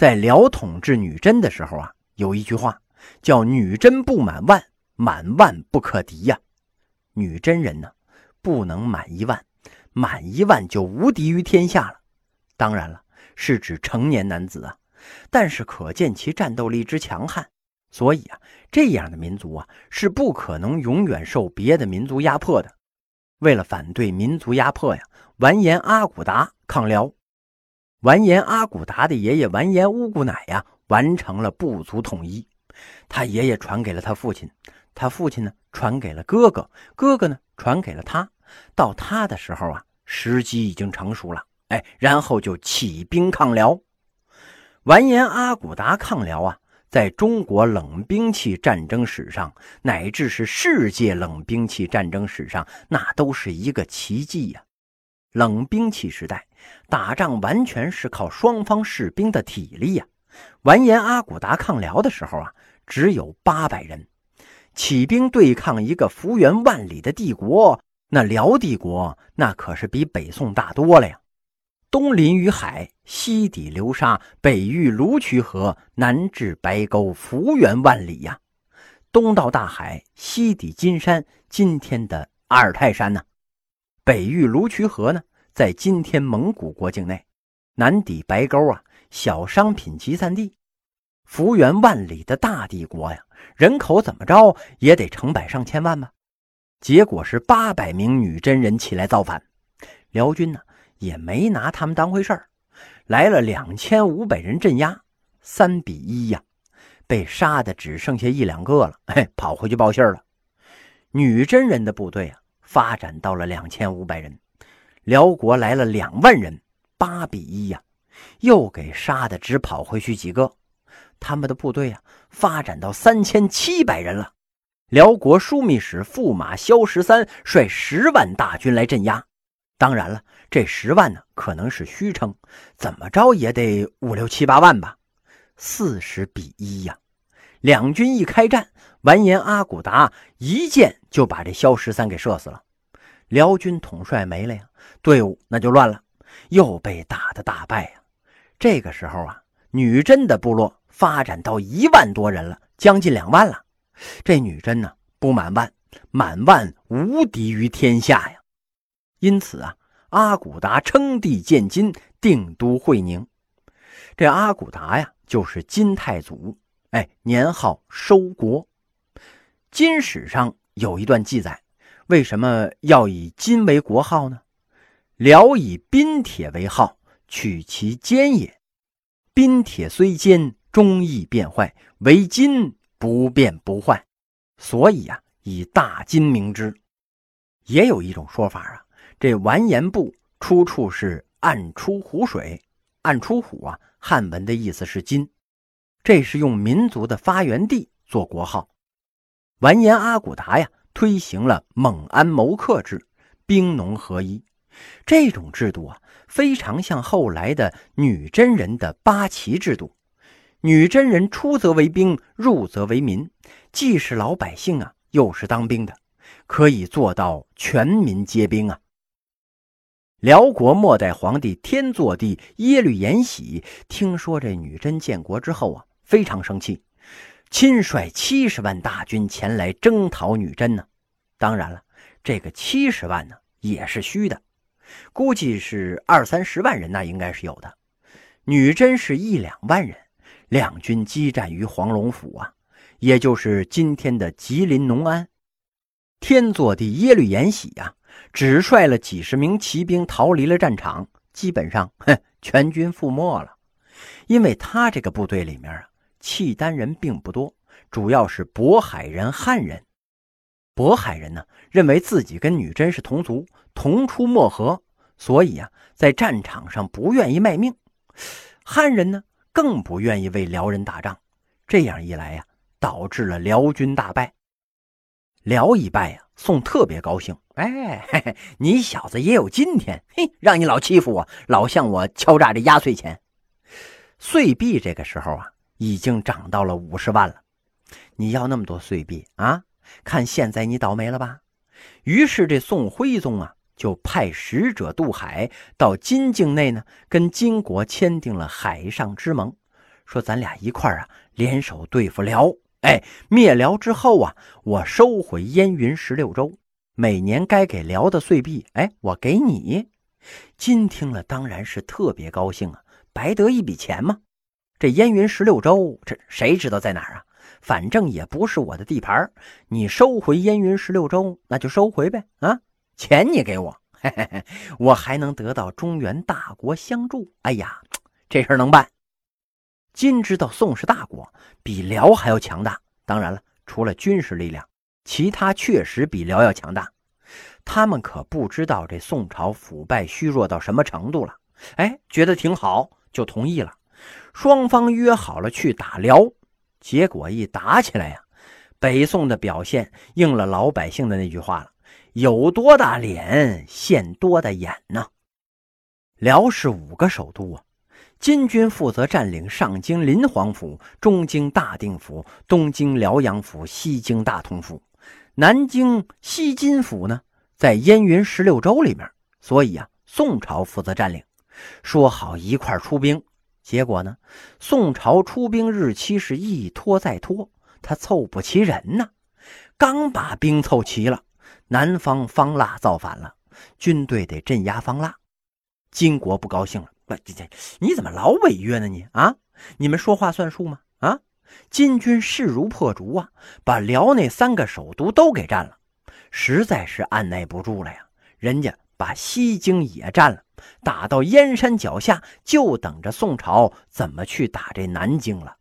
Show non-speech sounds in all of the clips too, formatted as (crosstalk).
在辽统治女真的时候啊，有一句话叫“女真不满万，满万不可敌”呀。女真人呢，不能满一万，满一万就无敌于天下了。当然了，是指成年男子啊。但是可见其战斗力之强悍，所以啊，这样的民族啊，是不可能永远受别的民族压迫的。为了反对民族压迫呀，完颜阿骨达抗辽。完颜阿骨达的爷爷完颜乌骨乃呀，完成了部族统一。他爷爷传给了他父亲，他父亲呢传给了哥哥，哥哥呢传给了他。到他的时候啊，时机已经成熟了。哎，然后就起兵抗辽。完颜阿骨达抗辽啊，在中国冷兵器战争史上，乃至是世界冷兵器战争史上，那都是一个奇迹呀。冷兵器时代，打仗完全是靠双方士兵的体力呀。完颜阿骨达抗辽的时候啊，只有八百人，起兵对抗一个幅员万里的帝国，那辽帝国那可是比北宋大多了呀。东临于海，西抵流沙，北遇卢渠河，南至白沟，幅员万里呀。东到大海，西抵金山，今天的阿尔泰山呢。北域卢渠河呢，在今天蒙古国境内；南抵白沟啊，小商品集散地。幅员万里的大帝国呀，人口怎么着也得成百上千万吧？结果是八百名女真人起来造反，辽军呢也没拿他们当回事儿，来了两千五百人镇压，三比一呀，被杀的只剩下一两个了，嘿，跑回去报信儿了。女真人的部队啊。发展到了两千五百人，辽国来了两万人，八比一呀，又给杀的只跑回去几个。他们的部队啊，发展到三千七百人了。辽国枢密使驸马萧十三率十万大军来镇压。当然了，这十万呢，可能是虚称，怎么着也得五六七八万吧。四十比一呀，两军一开战。完颜阿骨达一箭就把这萧十三给射死了，辽军统帅没了呀，队伍那就乱了，又被打的大败呀。这个时候啊，女真的部落发展到一万多人了，将近两万了。这女真呢，不满万，满万无敌于天下呀。因此啊，阿骨达称帝建金，定都会宁。这阿骨达呀，就是金太祖，哎，年号收国。金史上有一段记载，为什么要以金为国号呢？辽以冰铁为号，取其坚也。冰铁虽坚，终易变坏；为金，不变不坏。所以啊，以大金名之。也有一种说法啊，这完颜部出处是暗出湖水，暗出湖啊，汉文的意思是金，这是用民族的发源地做国号。完颜阿骨达呀，推行了蒙安谋克制，兵农合一。这种制度啊，非常像后来的女真人的八旗制度。女真人出则为兵，入则为民，既是老百姓啊，又是当兵的，可以做到全民皆兵啊。辽国末代皇帝天祚帝耶律延禧听说这女真建国之后啊，非常生气。亲率七十万大军前来征讨女真呢，当然了，这个七十万呢也是虚的，估计是二三十万人，那应该是有的。女真是一两万人，两军激战于黄龙府啊，也就是今天的吉林农安。天祚帝耶律延禧啊，只率了几十名骑兵逃离了战场，基本上哼全军覆没了，因为他这个部队里面啊。契丹人并不多，主要是渤海人、汉人。渤海人呢，认为自己跟女真是同族，同出漠河，所以啊，在战场上不愿意卖命。汉人呢，更不愿意为辽人打仗。这样一来呀，导致了辽军大败。辽一败呀，宋特别高兴。哎，嘿嘿，你小子也有今天！嘿，让你老欺负我，老向我敲诈这压岁钱。岁币这个时候啊。已经涨到了五十万了，你要那么多碎币啊？看现在你倒霉了吧？于是这宋徽宗啊，就派使者渡海到金境内呢，跟金国签订了海上之盟，说咱俩一块啊，联手对付辽。哎，灭辽之后啊，我收回燕云十六州，每年该给辽的岁币，哎，我给你。金听了当然是特别高兴啊，白得一笔钱嘛。这燕云十六州，这谁知道在哪儿啊？反正也不是我的地盘你收回燕云十六州，那就收回呗。啊，钱你给我，嘿嘿嘿，我还能得到中原大国相助。哎呀，这事能办。金知道宋是大国比辽还要强大，当然了，除了军事力量，其他确实比辽要强大。他们可不知道这宋朝腐败虚弱到什么程度了。哎，觉得挺好，就同意了。双方约好了去打辽，结果一打起来呀，北宋的表现应了老百姓的那句话了：有多大脸现多大眼呐！辽是五个首都啊。金军负责占领上京临潢府、中京大定府、东京辽阳府、西京大同府，南京西津府呢在燕云十六州里面，所以啊，宋朝负责占领。说好一块出兵，结果呢，宋朝出兵日期是一拖再拖，他凑不齐人呢。刚把兵凑齐了，南方方腊造反了，军队得镇压方腊，金国不高兴了。这这，你怎么老违约呢？你啊，你们说话算数吗？啊，金军势如破竹啊，把辽那三个首都都给占了，实在是按耐不住了呀。人家把西京也占了，打到燕山脚下，就等着宋朝怎么去打这南京了。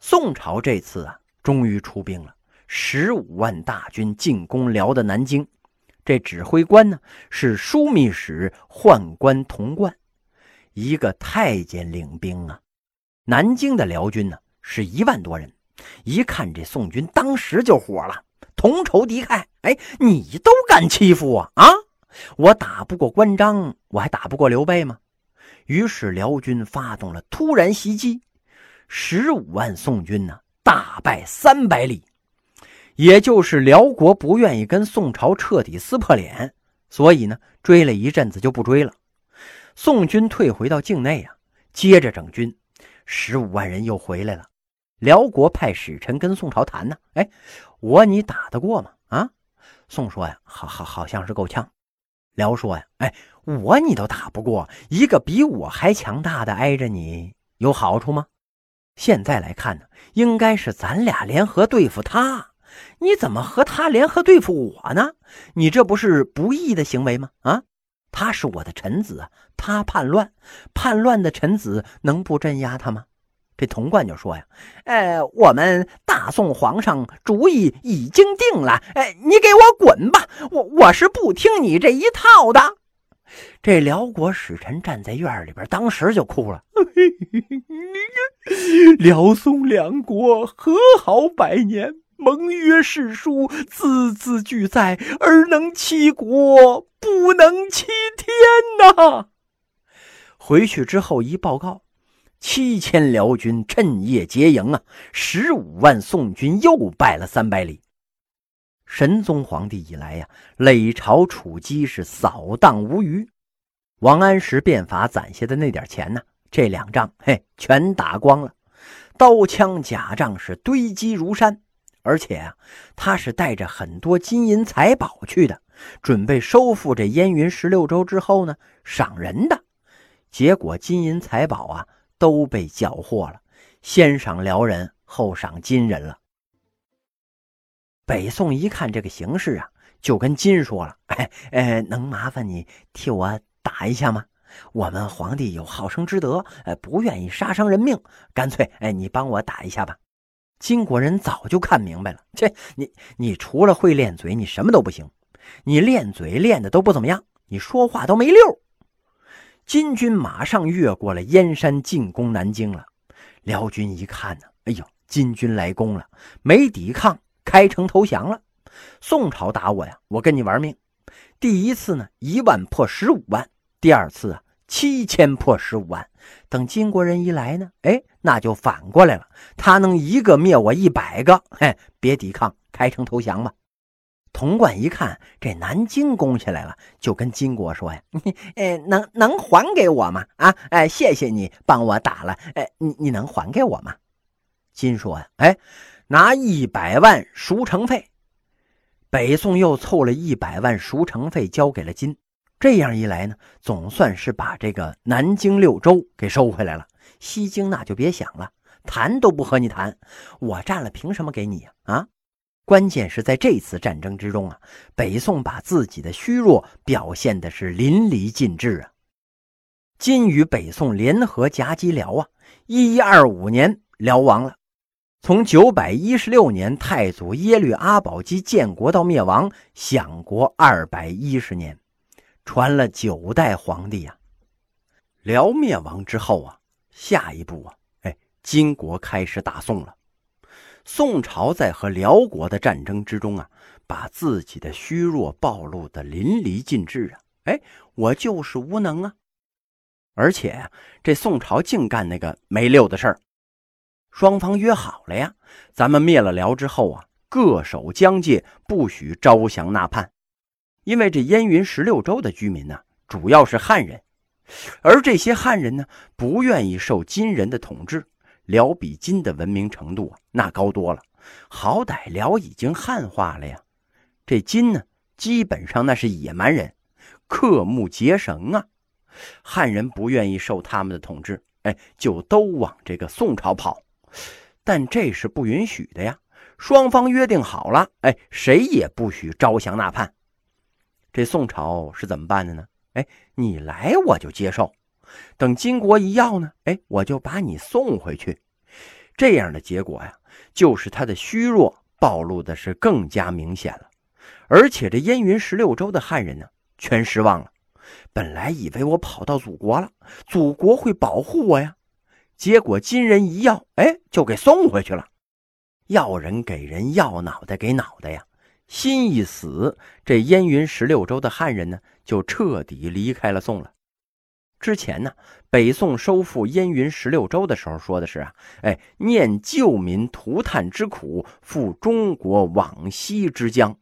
宋朝这次啊，终于出兵了，十五万大军进攻辽的南京。这指挥官呢是枢密使宦官童贯。一个太监领兵啊，南京的辽军呢是一万多人，一看这宋军，当时就火了，同仇敌忾。哎，你都敢欺负我啊！我打不过关张，我还打不过刘备吗？于是辽军发动了突然袭击，十五万宋军呢大败三百里，也就是辽国不愿意跟宋朝彻底撕破脸，所以呢追了一阵子就不追了。宋军退回到境内啊，接着整军，十五万人又回来了。辽国派使臣跟宋朝谈呢，哎，我你打得过吗？啊，宋说呀，好好好像是够呛。辽说呀，哎，我你都打不过，一个比我还强大的挨着你，有好处吗？现在来看呢，应该是咱俩联合对付他，你怎么和他联合对付我呢？你这不是不义的行为吗？啊？他是我的臣子，他叛乱，叛乱的臣子能不镇压他吗？这童贯就说呀：“呃，我们大宋皇上主意已经定了，哎，你给我滚吧，我我是不听你这一套的。”这辽国使臣站在院里边，当时就哭了：“ (laughs) 辽宋两国和好百年。”盟约誓书，字字俱在，而能欺国，不能欺天呐！回去之后一报告，七千辽军趁夜劫营啊，十五万宋军又败了三百里。神宗皇帝以来呀，累朝储积是扫荡无余。王安石变法攒下的那点钱呢，这两仗嘿全打光了，刀枪甲仗是堆积如山。而且啊，他是带着很多金银财宝去的，准备收复这燕云十六州之后呢，赏人的。结果金银财宝啊都被缴获了，先赏辽人，后赏金人了。北宋一看这个形势啊，就跟金说了：“哎哎，能麻烦你替我打一下吗？我们皇帝有好生之德，呃，不愿意杀伤人命，干脆哎，你帮我打一下吧。”金国人早就看明白了，这你你除了会练嘴，你什么都不行。你练嘴练的都不怎么样，你说话都没溜。金军马上越过了燕山，进攻南京了。辽军一看呢，哎呦，金军来攻了，没抵抗，开城投降了。宋朝打我呀，我跟你玩命。第一次呢，一万破十五万；第二次啊。七千破十五万，等金国人一来呢，哎，那就反过来了。他能一个灭我一百个，嘿，别抵抗，开城投降吧。童贯一看这南京攻下来了，就跟金国说呀：“ (laughs) 哎，能能还给我吗？啊，哎，谢谢你帮我打了，哎，你你能还给我吗？”金说呀：“哎，拿一百万赎城费。”北宋又凑了一百万赎城费交给了金，这样一来呢，总算是把这个南京六州给收回来了。西京那就别想了，谈都不和你谈，我占了凭什么给你呀？啊！关键是在这次战争之中啊，北宋把自己的虚弱表现的是淋漓尽致啊。金与北宋联合夹击辽啊，一一二五年辽亡了。从九百一十六年太祖耶律阿保机建国到灭亡，享国二百一十年，传了九代皇帝呀。辽灭亡之后啊，下一步啊，哎，金国开始打宋了。宋朝在和辽国的战争之中啊，把自己的虚弱暴露的淋漓尽致啊！哎，我就是无能啊！而且呀，这宋朝净干那个没溜的事儿。双方约好了呀，咱们灭了辽之后啊，各守疆界，不许招降纳叛。因为这燕云十六州的居民呢，主要是汉人，而这些汉人呢，不愿意受金人的统治。辽比金的文明程度啊，那高多了。好歹辽已经汉化了呀。这金呢，基本上那是野蛮人，刻木结绳啊。汉人不愿意受他们的统治，哎，就都往这个宋朝跑。但这是不允许的呀。双方约定好了，哎，谁也不许招降纳叛。这宋朝是怎么办的呢？哎，你来我就接受。等金国一要呢，哎，我就把你送回去。这样的结果呀，就是他的虚弱暴露的是更加明显了。而且这燕云十六州的汉人呢，全失望了。本来以为我跑到祖国了，祖国会保护我呀，结果金人一要，哎，就给送回去了。要人给人，要脑袋给脑袋呀。心一死，这燕云十六州的汉人呢，就彻底离开了宋了。之前呢，北宋收复燕云十六州的时候说的是啊，哎，念旧民涂炭之苦，复中国往西之疆。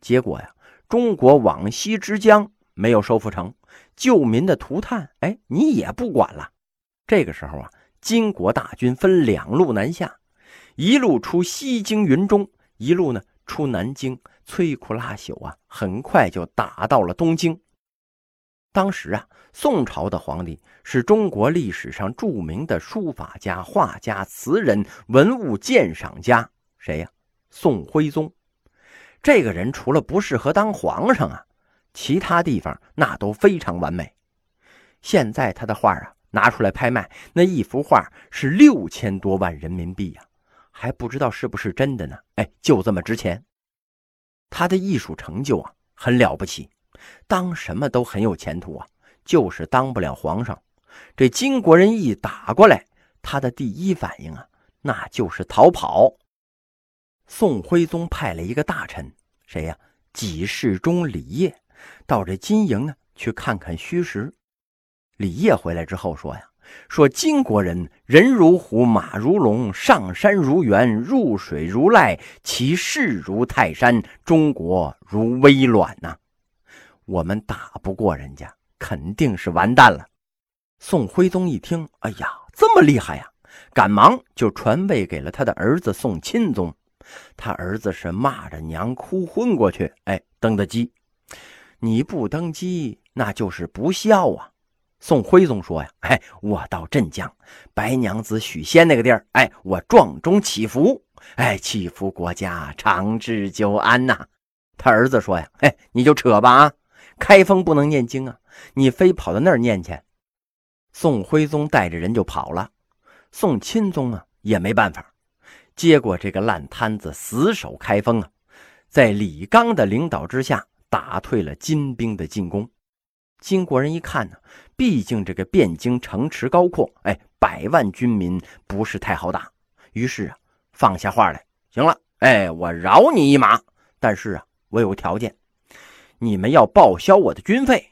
结果呀，中国往西之疆没有收复成，旧民的涂炭，哎，你也不管了。这个时候啊，金国大军分两路南下，一路出西京云中，一路呢出南京，摧枯拉朽啊，很快就打到了东京。当时啊，宋朝的皇帝是中国历史上著名的书法家、画家、词人、文物鉴赏家，谁呀？宋徽宗。这个人除了不适合当皇上啊，其他地方那都非常完美。现在他的画啊拿出来拍卖，那一幅画是六千多万人民币呀，还不知道是不是真的呢。哎，就这么值钱。他的艺术成就啊，很了不起。当什么都很有前途啊，就是当不了皇上。这金国人一打过来，他的第一反应啊，那就是逃跑。宋徽宗派了一个大臣，谁呀？给事中李业，到这金营呢去看看虚实。李业回来之后说呀：“说金国人人如虎，马如龙，上山如猿，入水如赖，其势如泰山，中国如微卵呐。”我们打不过人家，肯定是完蛋了。宋徽宗一听，哎呀，这么厉害呀！赶忙就传位给了他的儿子宋钦宗。他儿子是骂着娘哭昏过去，哎，登的基。你不登基，那就是不孝啊！宋徽宗说呀，哎，我到镇江白娘子许仙那个地儿，哎，我撞钟祈福，哎，祈福国家长治久安呐。他儿子说呀，哎，你就扯吧啊！开封不能念经啊，你非跑到那儿念去。宋徽宗带着人就跑了，宋钦宗啊也没办法，接过这个烂摊子，死守开封啊，在李纲的领导之下，打退了金兵的进攻。金国人一看呢，毕竟这个汴京城池高阔，哎，百万军民不是太好打，于是啊，放下话来，行了，哎，我饶你一马，但是啊，我有个条件。你们要报销我的军费，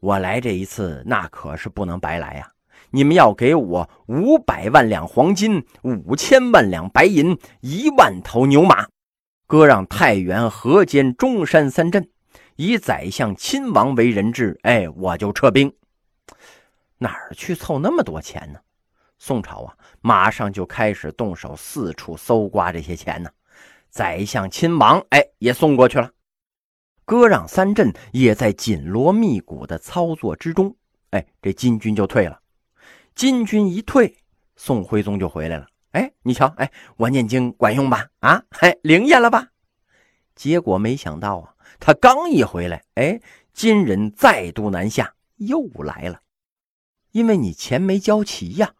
我来这一次那可是不能白来呀！你们要给我五百万两黄金、五千万两白银、一万头牛马。割让太原、河间、中山三镇，以宰相亲王为人质。哎，我就撤兵。哪儿去凑那么多钱呢？宋朝啊，马上就开始动手，四处搜刮这些钱呢。宰相亲王，哎，也送过去了。割让三镇也在紧锣密鼓的操作之中。哎，这金军就退了。金军一退，宋徽宗就回来了。哎，你瞧，哎，我念经管用吧？啊，嘿，灵验了吧？结果没想到啊，他刚一回来，哎，金人再度南下，又来了。因为你钱没交齐呀。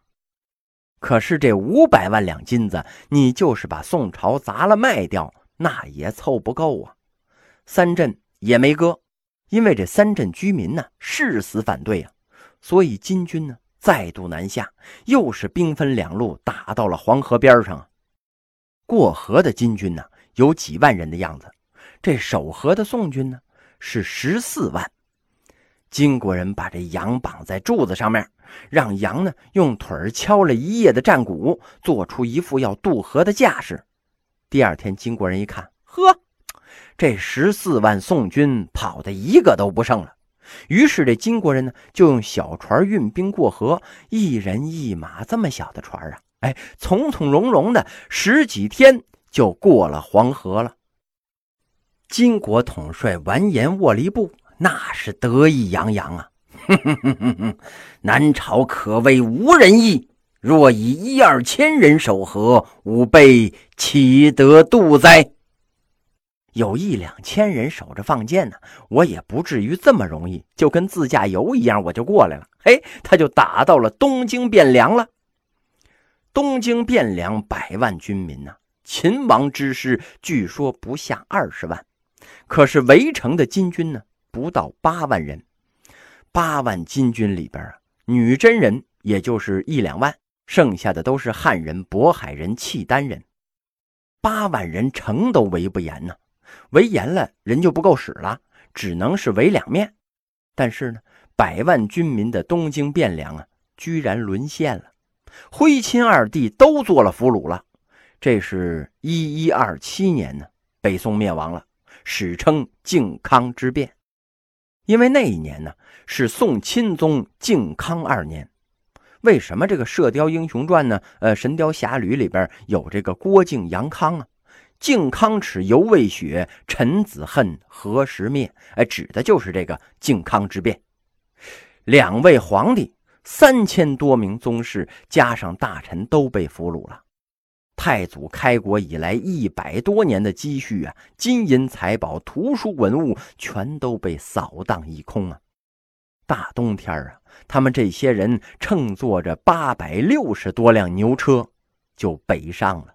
可是这五百万两金子，你就是把宋朝砸了卖掉，那也凑不够啊。三镇也没割，因为这三镇居民呢誓死反对啊，所以金军呢。再度南下，又是兵分两路，打到了黄河边上。过河的金军呢，有几万人的样子；这守河的宋军呢，是十四万。金国人把这羊绑在柱子上面，让羊呢用腿敲了一夜的战鼓，做出一副要渡河的架势。第二天，金国人一看，呵，这十四万宋军跑的一个都不剩了。于是，这金国人呢，就用小船运兵过河，一人一马，这么小的船啊，哎，从从容容的十几天就过了黄河了。金国统帅完颜沃离部那是得意洋洋啊，哼哼哼哼哼，南朝可谓无人义，若以一二千人守河，吾辈岂得渡哉？有一两千人守着放箭呢，我也不至于这么容易，就跟自驾游一样，我就过来了。嘿，他就打到了东京汴梁了。东京汴梁百万军民呢，秦王之师据说不下二十万，可是围城的金军呢，不到八万人。八万金军里边啊，女真人也就是一两万，剩下的都是汉人、渤海人、契丹人。八万人城都围不严呢。围严了，人就不够使了，只能是围两面。但是呢，百万军民的东京汴梁啊，居然沦陷了，徽钦二帝都做了俘虏了。这是一一二七年呢，北宋灭亡了，史称靖康之变。因为那一年呢，是宋钦宗靖康二年。为什么这个《射雕英雄传》呢？呃，《神雕侠侣》里边有这个郭靖、杨康啊？靖康耻，犹未雪；臣子恨，何时灭？哎，指的就是这个靖康之变。两位皇帝，三千多名宗室，加上大臣，都被俘虏了。太祖开国以来一百多年的积蓄啊，金银财宝、图书文物，全都被扫荡一空啊！大冬天啊，他们这些人乘坐着八百六十多辆牛车，就北上了。